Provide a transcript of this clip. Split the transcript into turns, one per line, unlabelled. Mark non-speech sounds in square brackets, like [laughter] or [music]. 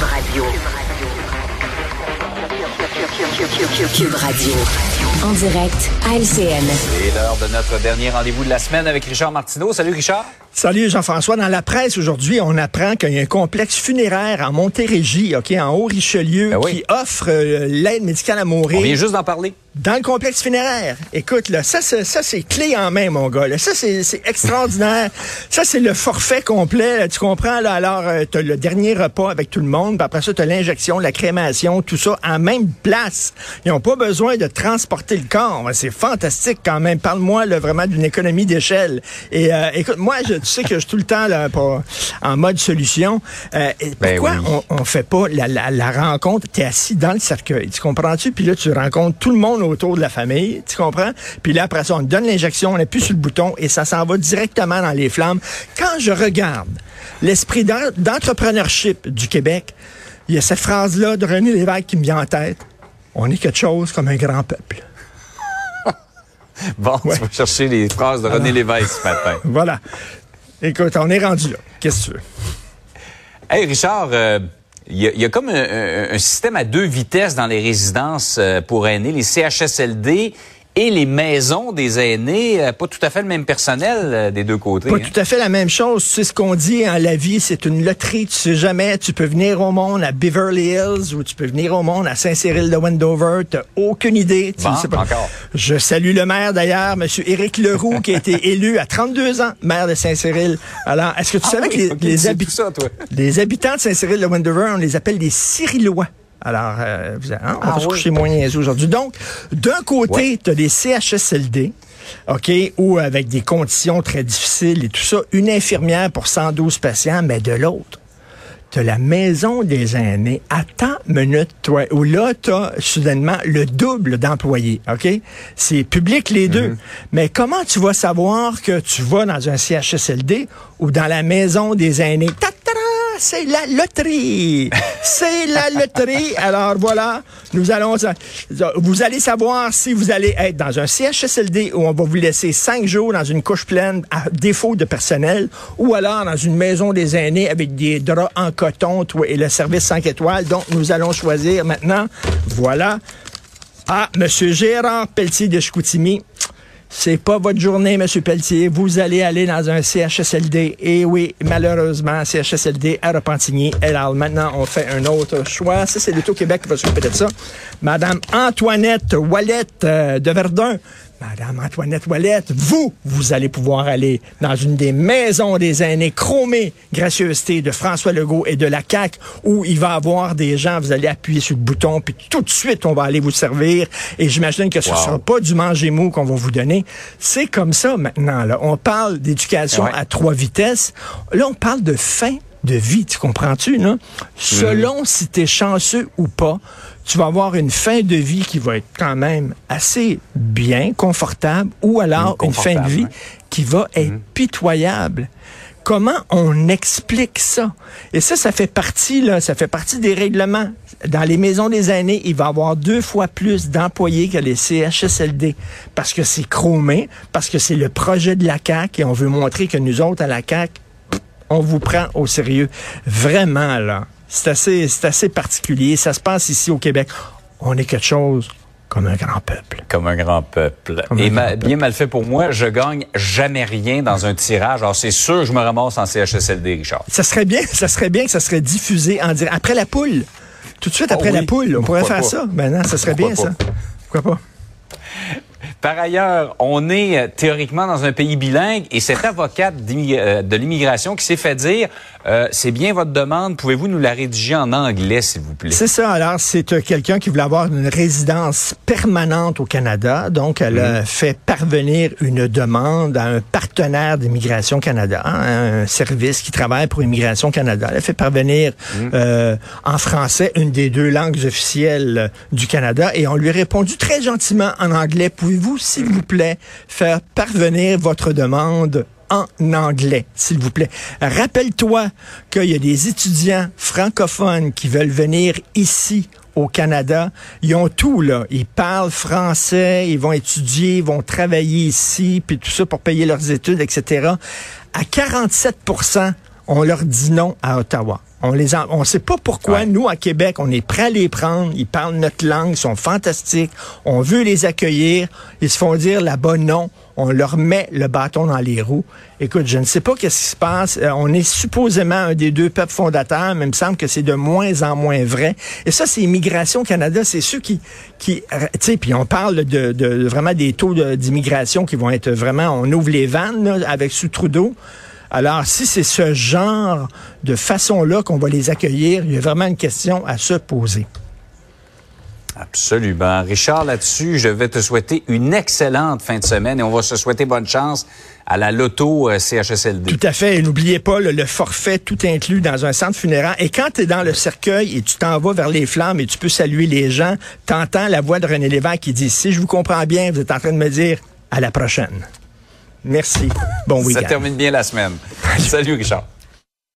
Cube Radio. Cube Radio. En direct à LCN.
C'est l'heure de notre dernier rendez-vous de la semaine avec Richard Martineau. Salut Richard.
Salut Jean-François. Dans la presse aujourd'hui, on apprend qu'il y a un complexe funéraire en Montérégie, ok, en Haut-Richelieu,
Ben oui.
qui offre euh, l'aide médicale à mourir.
On vient juste d'en parler.
Dans le complexe funéraire. Écoute, là, ça, c'est, ça, c'est clé en main, mon gars. Là. Ça, c'est, extraordinaire. [laughs] ça, c'est le forfait complet. là. Tu comprends? Là, alors, euh, t'as le dernier repas avec tout le monde. Puis après ça, t'as l'injection, la crémation, tout ça en même place. Ils n'ont pas besoin de transporter le corps. C'est fantastique quand même. Parle-moi là, vraiment d'une économie d'échelle. Et euh, écoute, moi, je, tu sais que je suis tout le temps là, pas- en mode solution. Euh,
Ben
pourquoi
oui.
on, on fait pas la, la, la rencontre? T'es assis dans le cercueil. Tu comprends-tu? Puis là, tu rencontres tout le monde autour de la famille. Tu comprends? Puis là, après ça, on te donne l'injection, on appuie sur le bouton et ça s'en va directement dans les flammes. Quand je regarde l'esprit d'en- d'entrepreneurship du Québec, il y a cette phrase-là de René Lévesque qui me vient en tête. On est quelque chose comme un grand peuple. [laughs]
Bon, tu vas chercher les phrases de René Lévesque ce matin. [laughs]
Voilà. Écoute, on est rendu là. Qu'est-ce que tu veux?
Hey Richard, euh, il y, a- il y a comme un système à deux vitesses dans les résidences euh, pour aînés, les CHSLD et les maisons des aînés. euh, Pas tout à fait le même personnel euh, des deux côtés.
Pas
hein?
tout à fait la même chose. Tu sais ce qu'on dit, hein, la vie, c'est une loterie. Tu sais jamais. Tu peux venir au monde à Beverly Hills ou tu peux venir au monde à Saint-Cyril de Wendover. T'as aucune idée. Tu
Bon,
sais pas.
encore.
Je salue le maire d'ailleurs, M. Éric Leroux, qui a été [laughs] élu à 32 ans, maire de Saint-Cyril. Alors, est-ce que tu
Ah
savais
oui,
que les, habi-
ça,
les habitants de Saint-Cyril de Wendover, on les appelle des Cyrillois. Alors, euh, vous- hein, on va
Ah
pas se
oui.
coucher moins niaiseux aujourd'hui. Donc, d'un côté,
Ouais.
tu as des CHSLD, OK, ou avec des conditions très difficiles et tout ça, une infirmière pour 112 patients, mais de l'autre, tu la maison des aînés. Attends une minute, toi, où là, tu as soudainement le double d'employés, OK? C'est public les deux. Mais comment tu vas savoir que tu vas dans un CHSLD ou dans la maison des aînés? C'est la loterie! C'est la loterie! Alors voilà, nous allons... Vous allez savoir si vous allez être dans un CHSLD où on va vous laisser cinq jours dans une couche pleine à défaut de personnel ou alors dans une maison des aînés avec des draps en coton et le service 5 étoiles. Donc, nous allons choisir maintenant. Voilà. Ah, Monsieur Gérard Pelletier de Chicoutimi. C'est pas votre journée, Monsieur Pelletier. Vous allez aller dans un CHSLD. Et oui, malheureusement, CHSLD à Repentigny. Alors, maintenant, on fait un autre choix. Ça, c'est l'Auto-Québec qui va s'occuper de ça. Madame Antoinette Wallette euh, de Verdun. Madame Antoinette Wallette, vous, vous allez pouvoir aller dans une des maisons des aînés chromées, gracieuseté de François Legault et de la CAQ, où il va y avoir des gens, vous allez appuyer sur le bouton, puis tout de suite, on va aller vous servir. Et j'imagine que ce ne
Wow.
sera pas du manger mou qu'on va vous donner. C'est comme ça maintenant. Là. On parle d'éducation
Ouais.
à trois vitesses. Là, on parle de fin de vie, tu comprends-tu? Là? Selon si tu es chanceux ou pas, tu vas avoir une fin de vie qui va être quand même assez bien, confortable, ou alors une fin de vie qui va être pitoyable. Comment on explique ça? Et ça, ça fait partie, là, ça fait partie des règlements. Dans les maisons des aînés, il va y avoir deux fois plus d'employés que les CHSLD. Parce que c'est chromé, parce que c'est le projet de la CAQ et on veut montrer que nous autres, à la CAQ, on vous prend au sérieux. Vraiment, là. C'est assez, c'est assez particulier. Ça se passe ici au Québec. On est quelque chose comme un grand peuple.
Comme un grand peuple.
Comme
Et
un
ma-
grand peuple.
bien mal fait pour moi, je gagne jamais rien dans un tirage. Alors c'est sûr que je me ramasse en CHSLD, Richard.
Ça serait bien, ça serait bien que ça serait diffusé en direct. Après la poule. Tout de suite
Oh
après la poule. On pourrait
Pourquoi
faire
pas?
ça. Maintenant, ça serait
Pourquoi
bien,
pas?
ça. Pourquoi pas?
Par ailleurs, on est euh, théoriquement dans un pays bilingue et cette avocate euh, de l'immigration qui s'est fait dire euh, c'est bien votre demande, pouvez-vous nous la rédiger en anglais, s'il vous plaît?
C'est ça. Alors, c'est euh, quelqu'un qui voulait avoir une résidence permanente au Canada. Donc, elle a fait parvenir une demande à un partenaire d'Immigration Canada, hein, un service qui travaille pour Immigration Canada. Elle a fait parvenir euh, en français une des deux langues officielles du Canada et on lui a répondu très gentiment en anglais. Pouvez-vous, s'il vous plaît, faire parvenir votre demande en anglais, s'il vous plaît. Rappelle-toi qu'il y a des étudiants francophones qui veulent venir ici au Canada. Ils ont tout, là. Ils parlent français, ils vont étudier, ils vont travailler ici, puis tout ça pour payer leurs études, etc. À 47 On leur dit non à Ottawa. On les on sait pas pourquoi nous à Québec on est prêt à les prendre. Ils parlent notre langue, ils sont fantastiques. On veut les accueillir. Ils se font dire là-bas non. On leur met le bâton dans les roues. Écoute, je ne sais pas qu'est-ce qui se passe. Euh, on est supposément un des deux peuples fondateurs, mais il me semble que c'est de moins en moins vrai. Et ça, c'est Immigration Canada. C'est ceux qui, qui, tu sais, puis on parle de, de, vraiment des taux d'immigration qui vont être vraiment, on ouvre les vannes avec sous Trudeau. Alors, si c'est ce genre de façon-là qu'on va les accueillir, il y a vraiment une question à se poser.
Absolument. Richard, là-dessus, je vais te souhaiter une excellente fin de semaine et on va se souhaiter bonne chance à la loto euh, CHSLD.
Tout à fait. Et n'oubliez pas le, forfait tout inclus dans un centre funéraire. Et quand tu es dans le cercueil et tu t'en vas vers les flammes et tu peux saluer les gens, t'entends la voix de René Lévesque qui dit, si je vous comprends bien, vous êtes en train de me dire à la prochaine. Merci. Bon week-end.
Ça termine bien la semaine. [laughs] Salut, Richard.